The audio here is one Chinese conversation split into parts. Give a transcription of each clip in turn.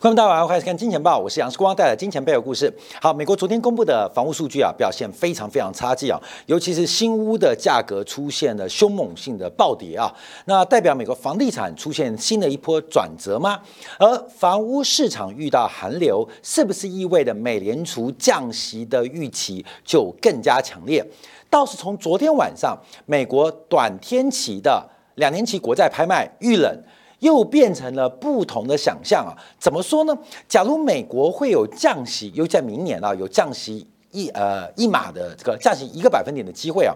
观众大家好，欢迎看《金钱报》，我是杨世光，带来金钱背后故事。好，美国昨天公布的房屋数据啊，表现非常非常差劲啊，尤其是新屋的价格出现了凶猛性的暴跌啊，那代表美国房地产出现新的一波转折吗？而房屋市场遇到寒流，是不是意味着美联储降息的预期就更加强烈？倒是从昨天晚上美国短天期的两年期国债拍卖遇冷。又变成了不同的想象啊？怎么说呢？假如美国会有降息，尤其在明年啊，有降息一呃一码的这个降息一个百分点的机会啊。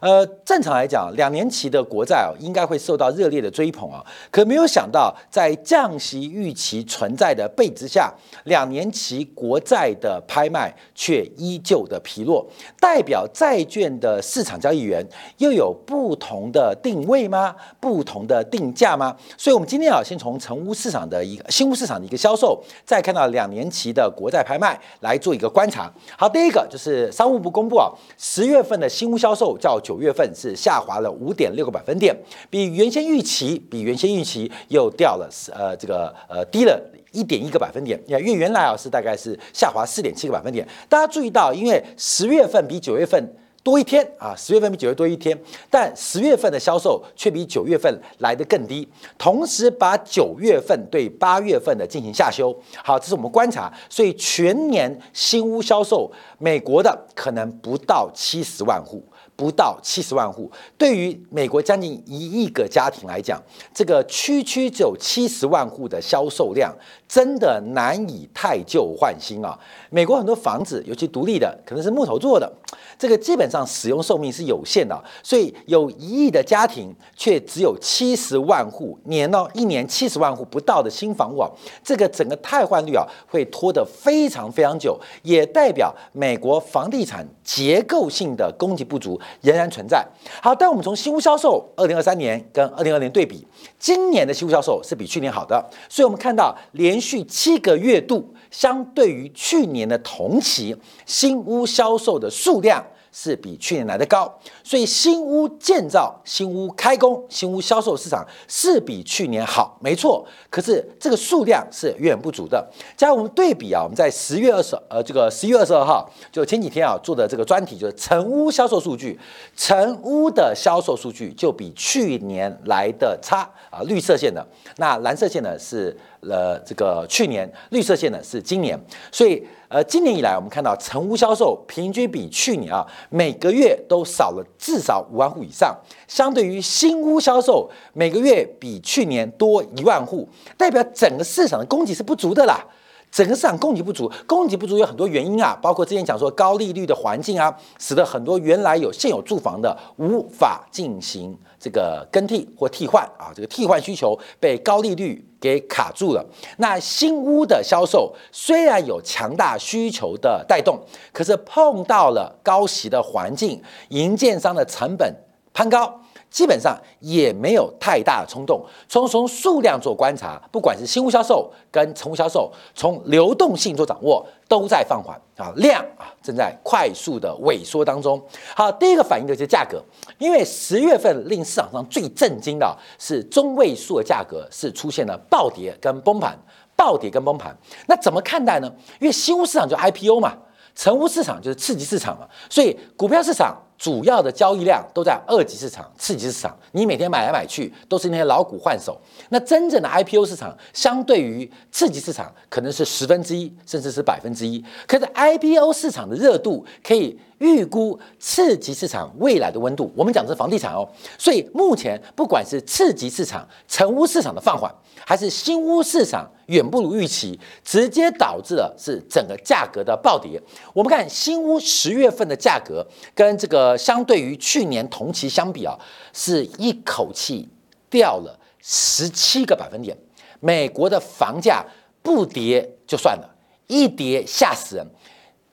呃，正常来讲，两年期的国债啊，应该会受到热烈的追捧啊。可没有想到，在降息预期存在的背之下，两年期国债的拍卖却依旧的疲弱，代表债券的市场交易员又有不同的定位吗？不同的定价吗？所以，我们今天啊，先从成屋市场的一个新屋市场的一个销售，再看到两年期的国债拍卖来做一个观察。好，第一个就是商务部公布啊，十月份的新屋销售叫九月份是下滑了五点六个百分点，比原先预期比原先预期又掉了呃这个呃低了一点一个百分点。因为原来啊是大概是下滑四点七个百分点。大家注意到，因为十月份比九月份多一天啊，十月份比九月多一天，但十月份的销售却比九月份来得更低，同时把九月份对八月份的进行下修。好，这是我们观察，所以全年新屋销售，美国的可能不到七十万户。不到七十万户，对于美国将近一亿个家庭来讲，这个区区只有七十万户的销售量，真的难以太旧换新啊！美国很多房子，尤其独立的，可能是木头做的，这个基本上使用寿命是有限的，所以有一亿的家庭，却只有七十万户年哦，一年七十万户不到的新房屋啊，这个整个汰换率啊，会拖得非常非常久，也代表美国房地产结构性的供给不足。仍然存在。好，但我们从新屋销售，二零二三年跟二零二年对比，今年的新屋销售是比去年好的，所以我们看到连续七个月度，相对于去年的同期，新屋销售的数量。是比去年来的高，所以新屋建造、新屋开工、新屋销售市场是比去年好，没错。可是这个数量是远远不足的。加上我们对比啊，我们在十月二十呃这个十一月二十二号，就前几天啊做的这个专题，就是成屋销售数据，成屋的销售数据就比去年来的差啊，绿色线的，那蓝色线呢是。呃，这个去年绿色线呢是今年，所以呃，今年以来我们看到成屋销售平均比去年啊每个月都少了至少五万户以上，相对于新屋销售每个月比去年多一万户，代表整个市场的供给是不足的啦。整个市场供给不足，供给不足有很多原因啊，包括之前讲说高利率的环境啊，使得很多原来有现有住房的无法进行这个更替或替换啊，这个替换需求被高利率给卡住了。那新屋的销售虽然有强大需求的带动，可是碰到了高息的环境，营建商的成本攀高。基本上也没有太大的冲动。从从数量做观察，不管是新屋销售跟成屋销售，从流动性做掌握，都在放缓啊，量啊正在快速的萎缩当中。好，第一个反应的就是价格，因为十月份令市场上最震惊的是中位数的价格是出现了暴跌跟崩盘，暴跌跟崩盘。那怎么看待呢？因为新屋市场就 IPO 嘛，成屋市场就是刺激市场嘛，所以股票市场。主要的交易量都在二级市场、次级市场，你每天买来买去都是那些老股换手。那真正的 IPO 市场，相对于次级市场，可能是十分之一，甚至是百分之一。可是 IPO 市场的热度可以。预估次级市场未来的温度，我们讲的是房地产哦，所以目前不管是次级市场、成屋市场的放缓，还是新屋市场远不如预期，直接导致了是整个价格的暴跌。我们看新屋十月份的价格，跟这个相对于去年同期相比啊，是一口气掉了十七个百分点。美国的房价不跌就算了，一跌吓死人。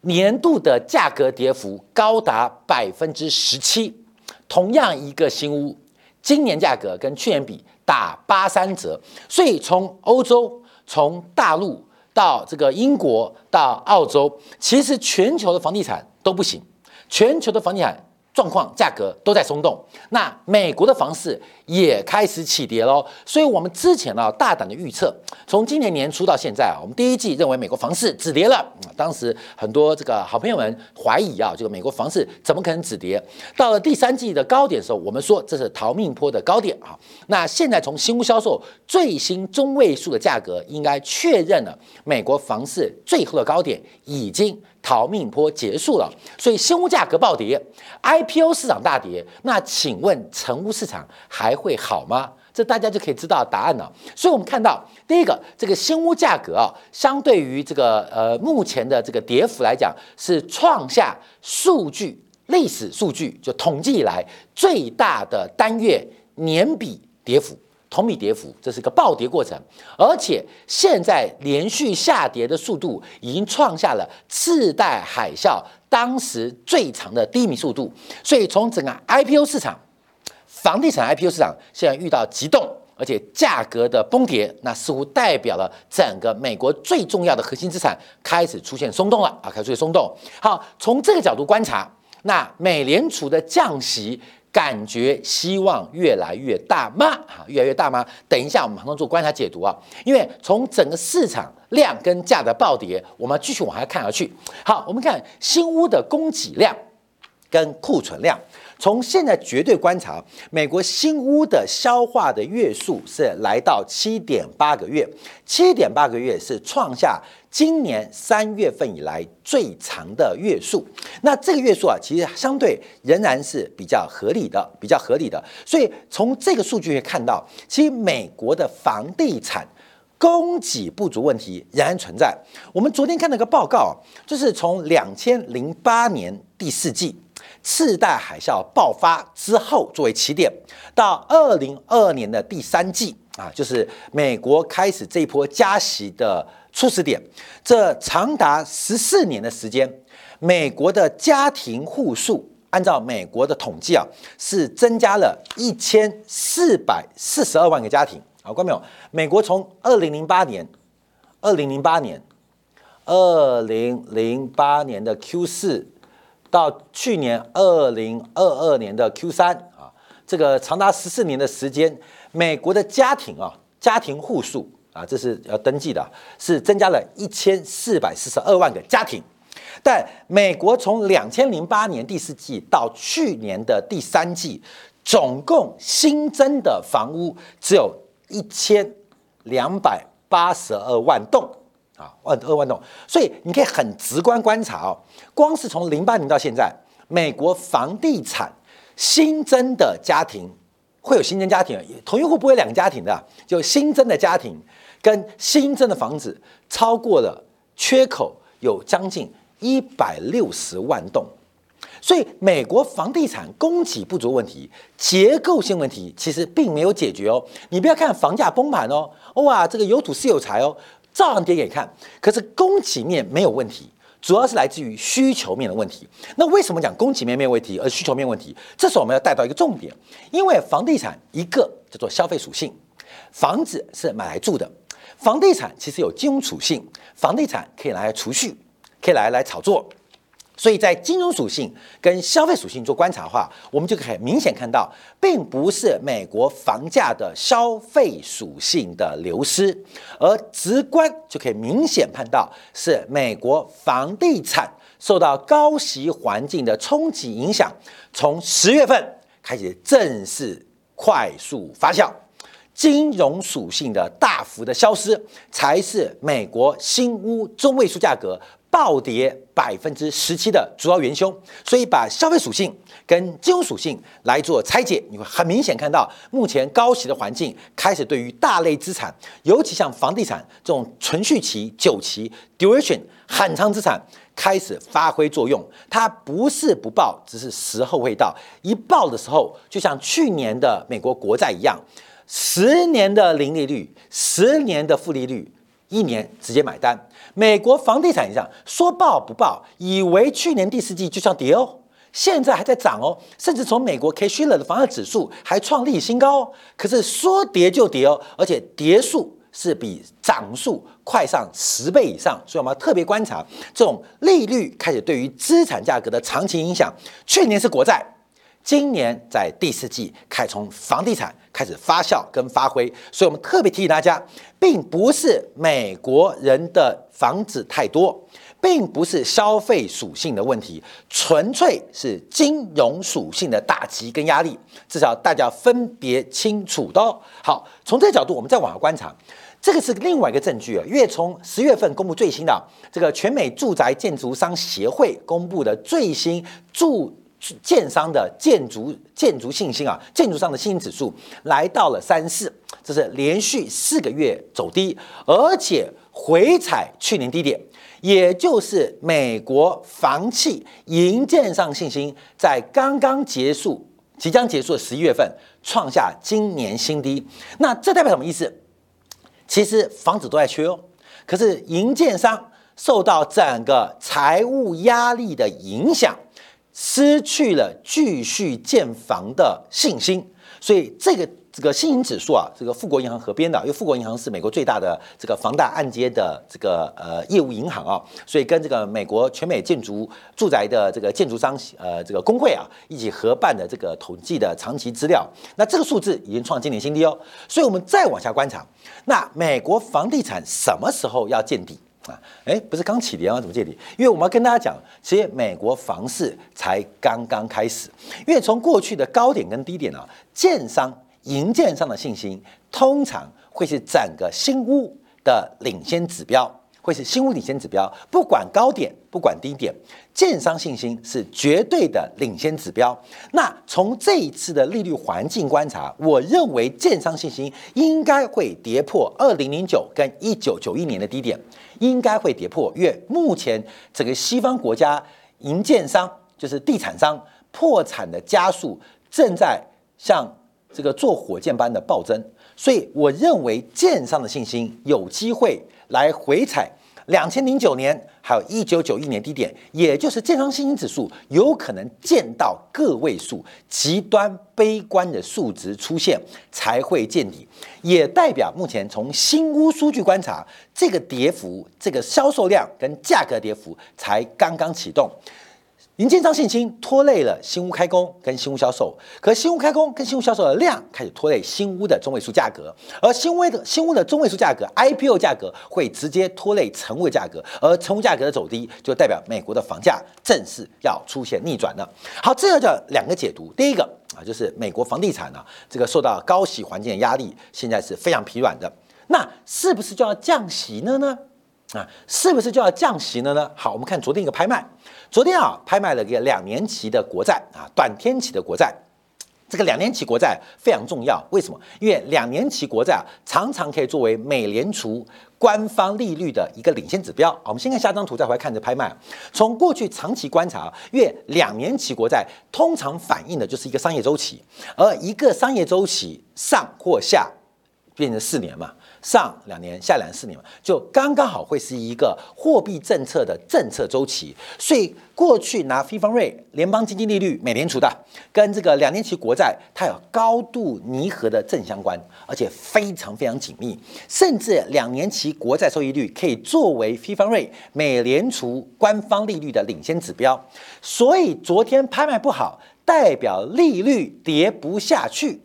年度的价格跌幅高达百分之十七，同样一个新屋，今年价格跟去年比打八三折，所以从欧洲、从大陆到这个英国到澳洲，其实全球的房地产都不行，全球的房地产状况价格都在松动，那美国的房市也开始起跌喽。所以，我们之前呢大胆的预测，从今年年初到现在啊，我们第一季认为美国房市止跌了。当时很多这个好朋友们怀疑啊，这个美国房市怎么可能止跌？到了第三季的高点的时候，我们说这是逃命坡的高点啊。那现在从新屋销售最新中位数的价格，应该确认了美国房市最后的高点已经。逃命坡结束了，所以新屋价格暴跌，IPO 市场大跌。那请问成屋市场还会好吗？这大家就可以知道答案了。所以我们看到，第一个，这个新屋价格啊，相对于这个呃目前的这个跌幅来讲，是创下数据历史数据就统计以来最大的单月年比跌幅。同比跌幅，这是一个暴跌过程，而且现在连续下跌的速度已经创下了次贷海啸当时最长的低迷速度。所以从整个 IPO 市场，房地产 IPO 市场现在遇到急冻，而且价格的崩跌，那似乎代表了整个美国最重要的核心资产开始出现松动了啊，开始出现松动。好，从这个角度观察，那美联储的降息。感觉希望越来越大吗？哈，越来越大吗？等一下，我们马上做观察解读啊。因为从整个市场量跟价的暴跌，我们继续往下看下去。好，我们看新屋的供给量跟库存量。从现在绝对观察，美国新屋的消化的月数是来到七点八个月，七点八个月是创下今年三月份以来最长的月数。那这个月数啊，其实相对仍然是比较合理的，比较合理的。所以从这个数据可以看到，其实美国的房地产供给不足问题仍然存在。我们昨天看了个报告，就是从两千零八年第四季。次贷海啸爆发之后作为起点，到二零二二年的第三季啊，就是美国开始这一波加息的初始点。这长达十四年的时间，美国的家庭户数按照美国的统计啊，是增加了一千四百四十二万个家庭。好，看到没有？美国从二零零八年，二零零八年，二零零八年的 Q 四。到去年二零二二年的 Q 三啊，这个长达十四年的时间，美国的家庭啊，家庭户数啊，这是要登记的，是增加了一千四百四十二万个家庭。但美国从两千零八年第四季到去年的第三季，总共新增的房屋只有一千两百八十二万栋。啊，万二万栋，所以你可以很直观观察哦，光是从零八年到现在，美国房地产新增的家庭会有新增家庭，同一户不会两个家庭的，就新增的家庭跟新增的房子超过了缺口有将近一百六十万栋，所以美国房地产供给不足问题、结构性问题其实并没有解决哦。你不要看房价崩盘哦，哇，这个有土是有财哦。照样跌给看，可是供给面没有问题，主要是来自于需求面的问题。那为什么讲供给面没有问题，而需求面问题？这时候我们要带到一个重点，因为房地产一个叫做消费属性，房子是买来住的；房地产其实有金融属性，房地产可以拿来储蓄，可以拿来炒作。所以在金融属性跟消费属性做观察的话，我们就可以明显看到，并不是美国房价的消费属性的流失，而直观就可以明显看到是美国房地产受到高息环境的冲击影响，从十月份开始正式快速发酵，金融属性的大幅的消失，才是美国新屋中位数价格。暴跌百分之十七的主要元凶，所以把消费属性跟金融属性来做拆解，你会很明显看到，目前高息的环境开始对于大类资产，尤其像房地产这种存续期、久期 （duration） 很长资产开始发挥作用。它不是不报，只是时候未到。一报的时候，就像去年的美国国债一样，十年的零利率，十年的负利率。一年直接买单，美国房地产一样，说爆不爆，以为去年第四季就像跌哦，现在还在涨哦，甚至从美国 K 虚了的房价指数还创历史新高哦。可是说跌就跌哦，而且跌数是比涨数快上十倍以上，所以我们要特别观察这种利率开始对于资产价格的长期影响。去年是国债，今年在第四季开始从房地产开始发酵跟发挥，所以我们特别提醒大家，并不是美国人的房子太多，并不是消费属性的问题，纯粹是金融属性的打击跟压力，至少大家分别清楚的。好，从这个角度，我们再往下观察，这个是另外一个证据啊，因为从十月份公布最新的这个全美住宅建筑商协会公布的最新住。建商的建筑建筑信心啊，建筑上的信心指数来到了三四，这是连续四个月走低，而且回踩去年低点，也就是美国房企营建上信心在刚刚结束、即将结束的十一月份创下今年新低。那这代表什么意思？其实房子都在缺哦，可是营建商受到整个财务压力的影响。失去了继续建房的信心，所以这个这个信心指数啊，这个富国银行合编的，因为富国银行是美国最大的这个房贷按揭的这个呃业务银行啊，所以跟这个美国全美建筑住宅的这个建筑商呃这个工会啊一起合办的这个统计的长期资料，那这个数字已经创今年新低哦，所以我们再往下观察，那美国房地产什么时候要见底？啊，哎，不是刚起跌吗？怎么见底？因为我们要跟大家讲，其实美国房市才刚刚开始。因为从过去的高点跟低点啊，建商、营建商的信心通常会是整个新屋的领先指标。会是新屋领先指标，不管高点，不管低点，建商信心是绝对的领先指标。那从这一次的利率环境观察，我认为建商信心应该会跌破二零零九跟一九九一年的低点，应该会跌破。因为目前整个西方国家银建商就是地产商破产的加速正在像这个坐火箭般的暴增，所以我认为建商的信心有机会来回踩。两千零九年，还有一九九一年低点，也就是健康信心指数有可能见到个位数，极端悲观的数值出现才会见底，也代表目前从新屋数据观察，这个跌幅、这个销售量跟价格跌幅才刚刚启动。银建商信心拖累了新屋开工跟新屋销售，可新屋开工跟新屋销售的量开始拖累新屋的中位数价格，而新屋的新屋的中位数价格 IPO 价格会直接拖累成屋价格，而成屋价格的走低，就代表美国的房价正式要出现逆转了。好，这要叫两个解读，第一个啊，就是美国房地产呢，这个受到高息环境的压力，现在是非常疲软的，那是不是就要降息了呢？啊，是不是就要降息了呢？好，我们看昨天一个拍卖，昨天啊拍卖了一个两年期的国债啊，短天期的国债。这个两年期国债非常重要，为什么？因为两年期国债啊，常常可以作为美联储官方利率的一个领先指标。我们先看下张图，再回来看这拍卖。从过去长期观察，因为两年期国债通常反映的就是一个商业周期，而一个商业周期上或下变成四年嘛。上两年，下两四年嘛，就刚刚好会是一个货币政策的政策周期。所以过去拿非方瑞联邦基金利率，美联储的跟这个两年期国债，它有高度拟合的正相关，而且非常非常紧密。甚至两年期国债收益率可以作为非方瑞美联储官方利率的领先指标。所以昨天拍卖不好，代表利率跌不下去。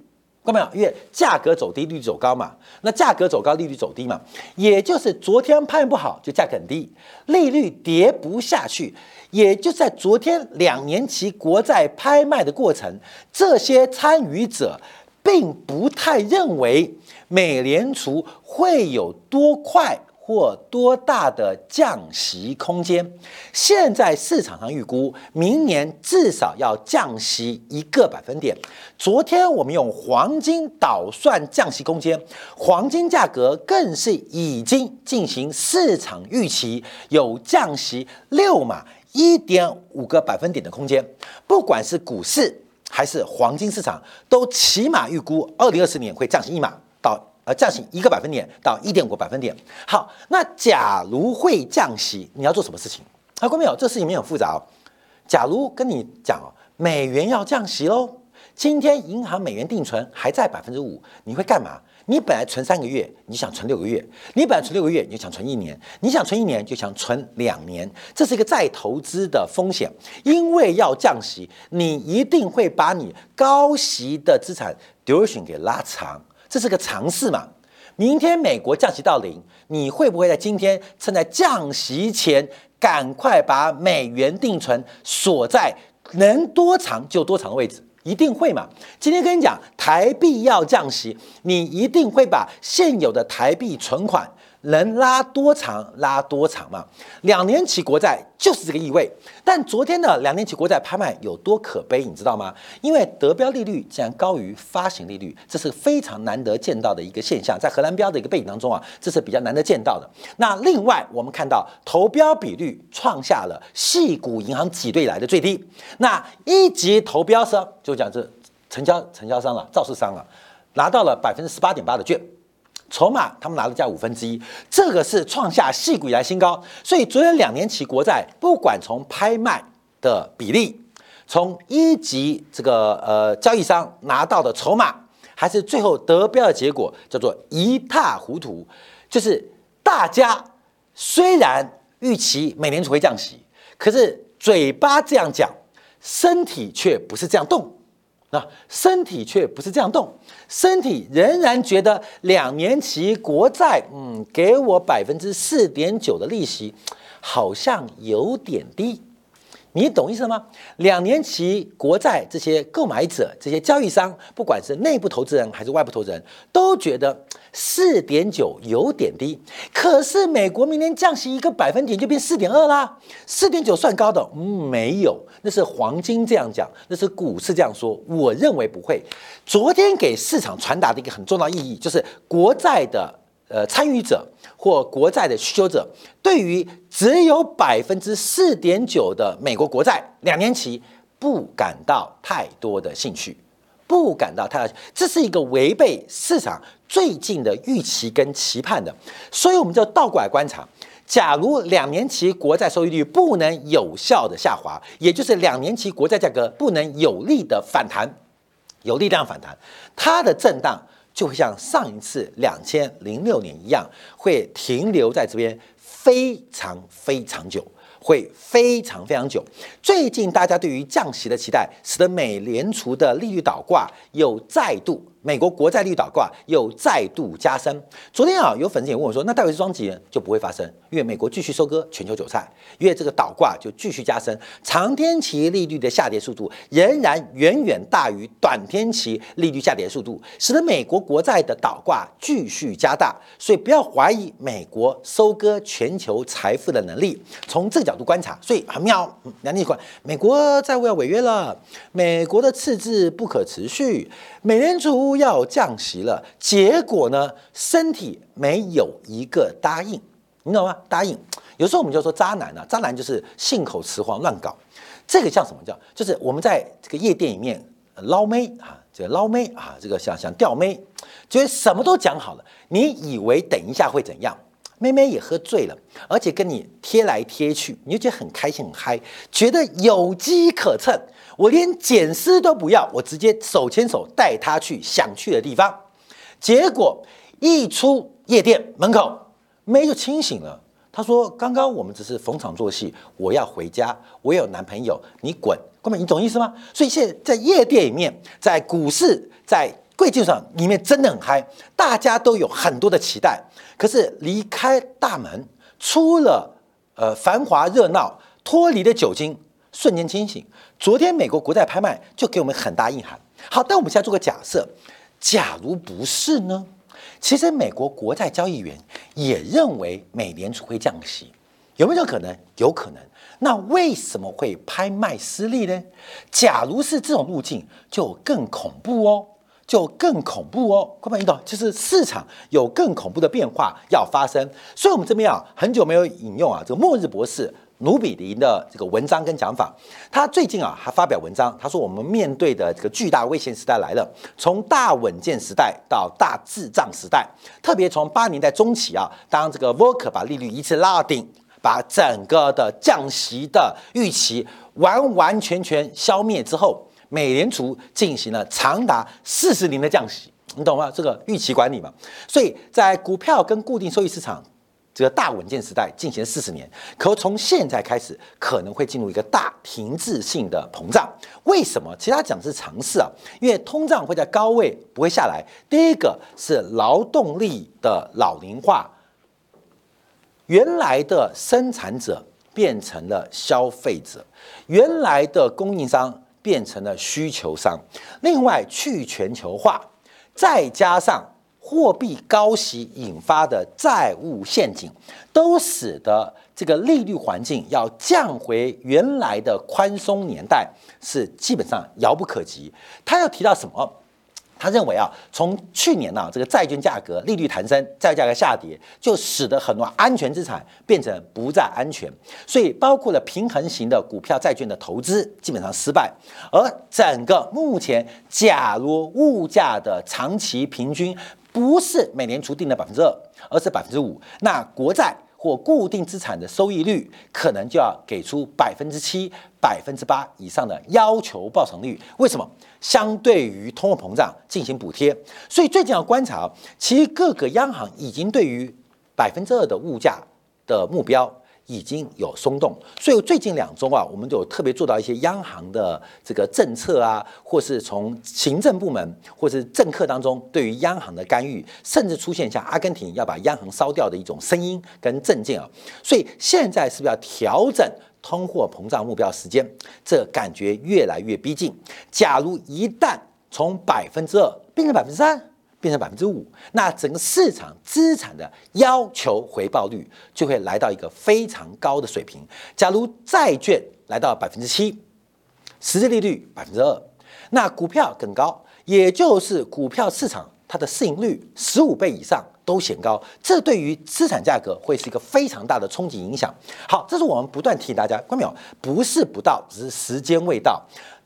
看到没有？因为价格走低，利率走高嘛。那价格走高，利率走低嘛。也就是昨天拍不好，就价格很低，利率跌不下去。也就在昨天两年期国债拍卖的过程，这些参与者并不太认为美联储会有多快。或多大的降息空间？现在市场上预估，明年至少要降息一个百分点。昨天我们用黄金倒算降息空间，黄金价格更是已经进行市场预期有降息六码一点五个百分点的空间。不管是股市还是黄金市场，都起码预估二零二四年会降息一码到。呃，降息一个百分点到一点五个百分点。好，那假如会降息，你要做什么事情？啊，观众朋友，这事情没有复杂哦。假如跟你讲哦，美元要降息喽，今天银行美元定存还在百分之五，你会干嘛？你本来存三个月，你想存六个月；你本来存六个月，你就想存一年；你想存一年，就想存两年。这是一个再投资的风险，因为要降息，你一定会把你高息的资产 duration 给拉长，这是个尝试嘛。明天美国降息到零，你会不会在今天趁在降息前，赶快把美元定存锁在能多长就多长的位置？一定会嘛？今天跟你讲，台币要降息，你一定会把现有的台币存款。能拉多长拉多长嘛？两年期国债就是这个意味。但昨天的两年期国债拍卖有多可悲，你知道吗？因为得标利率竟然高于发行利率，这是非常难得见到的一个现象。在荷兰标的一个背景当中啊，这是比较难得见到的。那另外，我们看到投标比率创下了系股银行挤兑来的最低。那一级投标商就讲这成交成交商了，造市商了，拿到了百分之十八点八的券。筹码他们拿了价五分之一，这个是创下细股以来新高。所以昨天两年期国债，不管从拍卖的比例，从一级这个呃交易商拿到的筹码，还是最后得标的结果，叫做一塌糊涂。就是大家虽然预期美联储会降息，可是嘴巴这样讲，身体却不是这样动。那身体却不是这样动，身体仍然觉得两年期国债，嗯，给我百分之四点九的利息，好像有点低。你懂意思吗？两年期国债这些购买者、这些交易商，不管是内部投资人还是外部投资人，都觉得四点九有点低。可是美国明年降息一个百分点就变四点二啦，四点九算高的？没有，那是黄金这样讲，那是股市这样说。我认为不会。昨天给市场传达的一个很重要意义，就是国债的。呃，参与者或国债的需求者，对于只有百分之四点九的美国国债两年期，不感到太多的兴趣，不感到太，这是一个违背市场最近的预期跟期盼的，所以我们就倒过来观察，假如两年期国债收益率不能有效的下滑，也就是两年期国债价格不能有力的反弹，有力量反弹，它的震荡。就会像上一次两千零六年一样，会停留在这边非常非常久，会非常非常久。最近大家对于降息的期待，使得美联储的利率倒挂又再度。美国国债率倒挂又再度加深。昨天啊，有粉丝也问我说：“那戴维斯双极就不会发生，因为美国继续收割全球韭菜，因为这个倒挂就继续加深，长天期利率的下跌速度仍然远远大于短天期利率下跌速度，使得美国国债的倒挂继续加大。所以不要怀疑美国收割全球财富的能力。从这个角度观察，所以很妙。两年一块，美国债务要违约了，美国的赤字不可持续，美联储。都要降息了，结果呢？身体没有一个答应，你懂吗？答应。有时候我们就说渣男啊，渣男就是信口雌黄乱搞。这个叫什么叫？就是我们在这个夜店里面捞妹啊，这个捞妹啊，这个想想钓妹，觉得什么都讲好了，你以为等一下会怎样？妹妹也喝醉了，而且跟你贴来贴去，你就觉得很开心很嗨，觉得有机可乘。我连捡尸都不要，我直接手牵手带她去想去的地方。结果一出夜店门口，妹就清醒了。她说：“刚刚我们只是逢场作戏，我要回家，我有男朋友，你滚！”哥们，你懂意思吗？所以现在在夜店里面，在股市，在贵金上里面真的很嗨，大家都有很多的期待。可是离开大门，出了呃繁华热闹，脱离了酒精，瞬间清醒。昨天美国国债拍卖就给我们很大印涵。好，但我们现在做个假设，假如不是呢？其实美国国债交易员也认为美联储会降息，有没有可能？有可能。那为什么会拍卖失利呢？假如是这种路径，就更恐怖哦。就更恐怖哦，各位，你懂？就是市场有更恐怖的变化要发生，所以我们这边啊，很久没有引用啊，这个末日博士努比林的这个文章跟讲法。他最近啊还发表文章，他说我们面对的这个巨大危险时代来了，从大稳健时代到大智障时代，特别从八年代中期啊，当这个 Volcker 把利率一次拉到顶，把整个的降息的预期完完全全消灭之后。美联储进行了长达四十年的降息，你懂吗？这个预期管理嘛。所以在股票跟固定收益市场。这个大稳健时代进行四十年，可从现在开始可能会进入一个大停滞性的膨胀。为什么？其他讲是尝试啊，因为通胀会在高位不会下来。第一个是劳动力的老龄化，原来的生产者变成了消费者，原来的供应商变成了需求商。另外，去全球化，再加上。货币高息引发的债务陷阱，都使得这个利率环境要降回原来的宽松年代是基本上遥不可及。他要提到什么？他认为啊，从去年呢，这个债券价格利率弹升，债价格下跌，就使得很多安全资产变成不再安全，所以包括了平衡型的股票、债券的投资基本上失败。而整个目前，假如物价的长期平均不是美联储定的百分之二，而是百分之五，那国债或固定资产的收益率可能就要给出百分之七、百分之八以上的要求报酬率。为什么？相对于通货膨胀进行补贴，所以最近要观察，其实各个央行已经对于百分之二的物价的目标已经有松动。所以最近两周啊，我们就特别做到一些央行的这个政策啊，或是从行政部门或是政客当中对于央行的干预，甚至出现像阿根廷要把央行烧掉的一种声音跟政见啊。所以现在是不是要调整？通货膨胀目标时间，这感觉越来越逼近。假如一旦从百分之二变成百分之三，变成百分之五，那整个市场资产的要求回报率就会来到一个非常高的水平。假如债券来到百分之七，实际利率百分之二，那股票更高，也就是股票市场它的市盈率十五倍以上。都显高，这对于资产价格会是一个非常大的冲击影响。好，这是我们不断提醒大家，关淼不是不到，只是时间未到。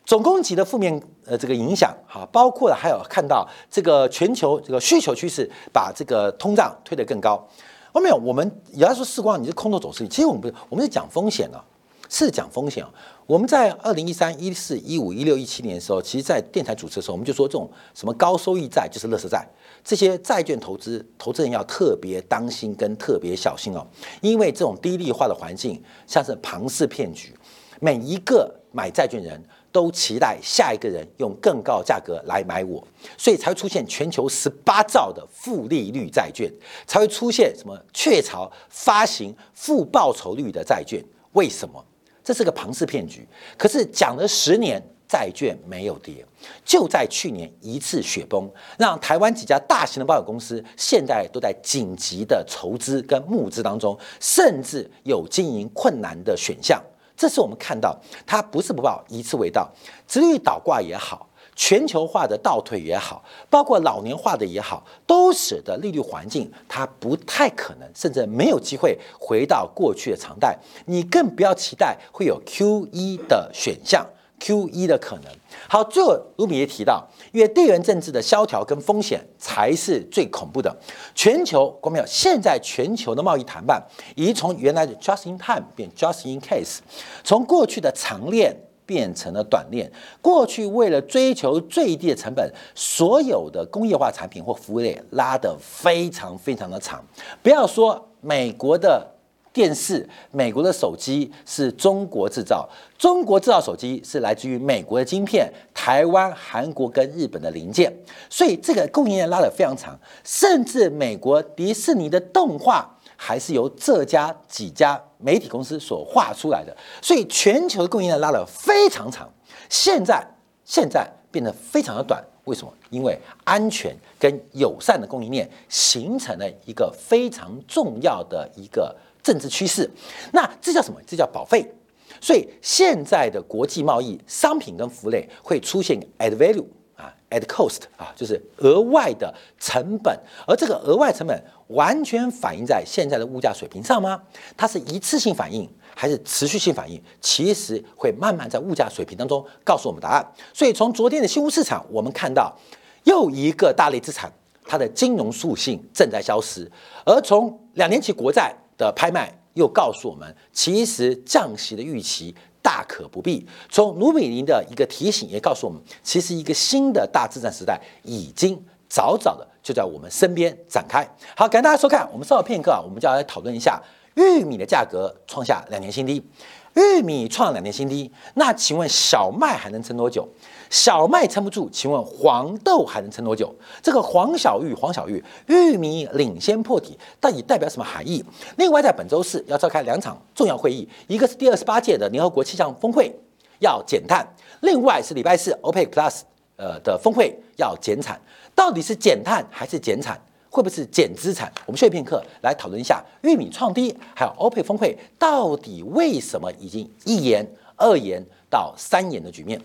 总供给的负面呃这个影响，哈，包括了还有看到这个全球这个需求趋势把这个通胀推得更高。关淼，我们有人说世光你是空头走势，其实我们不是，我们是讲风险啊，是讲风险啊。我们在二零一三、一四、一五、一六、一七年的时候，其实，在电台主持的时候，我们就说这种什么高收益债就是垃圾债，这些债券投资，投资人要特别当心跟特别小心哦，因为这种低利化的环境像是庞氏骗局，每一个买债券人都期待下一个人用更高的价格来买我，所以才会出现全球十八兆的负利率债券，才会出现什么雀巢发行负报酬率的债券，为什么？这是个庞氏骗局，可是讲了十年，债券没有跌，就在去年一次雪崩，让台湾几家大型的保险公司现在都在紧急的筹资跟募资当中，甚至有经营困难的选项。这是我们看到，它不是不报，一次未到，直率倒挂也好。全球化的倒退也好，包括老年化的也好，都使得利率环境它不太可能，甚至没有机会回到过去的常态。你更不要期待会有 Q E 的选项，Q E 的可能。好，最后卢比也提到，因为地缘政治的萧条跟风险才是最恐怖的。全球，国没有？现在全球的贸易谈判已经从原来的 Just in Time 变 Just in Case，从过去的长链。变成了短链。过去为了追求最低的成本，所有的工业化产品或服务类拉得非常非常的长。不要说美国的电视、美国的手机是中国制造，中国制造手机是来自于美国的晶片、台湾、韩国跟日本的零件，所以这个供应链拉得非常长。甚至美国迪士尼的动画。还是由这家几家媒体公司所画出来的，所以全球的供应链拉得非常长，现在现在变得非常的短。为什么？因为安全跟友善的供应链形成了一个非常重要的一个政治趋势。那这叫什么？这叫保费。所以现在的国际贸易，商品跟服务类会出现 add value 啊，add cost 啊，就是额外的成本，而这个额外成本。完全反映在现在的物价水平上吗？它是一次性反应还是持续性反应？其实会慢慢在物价水平当中告诉我们答案。所以从昨天的新屋市场，我们看到又一个大类资产，它的金融属性正在消失。而从两年期国债的拍卖又告诉我们，其实降息的预期大可不必。从卢比林的一个提醒也告诉我们，其实一个新的大资产时代已经。早早的就在我们身边展开。好，感谢大家收看，我们稍后片刻啊，我们就要来讨论一下玉米的价格创下两年新低，玉米创两年新低，那请问小麦还能撑多久？小麦撑不住，请问黄豆还能撑多久？这个黄小玉、黄小玉，玉米领先破底，到底代表什么含义？另外，在本周四要召开两场重要会议，一个是第二十八届的联合国气象峰会要减碳，另外是礼拜四 OPEC Plus 呃的峰会要减产，到底是减碳还是减产？会不会是减资产？我们休息片刻来讨论一下玉米创低，还有欧佩峰会到底为什么已经一言、二言到三言的局面？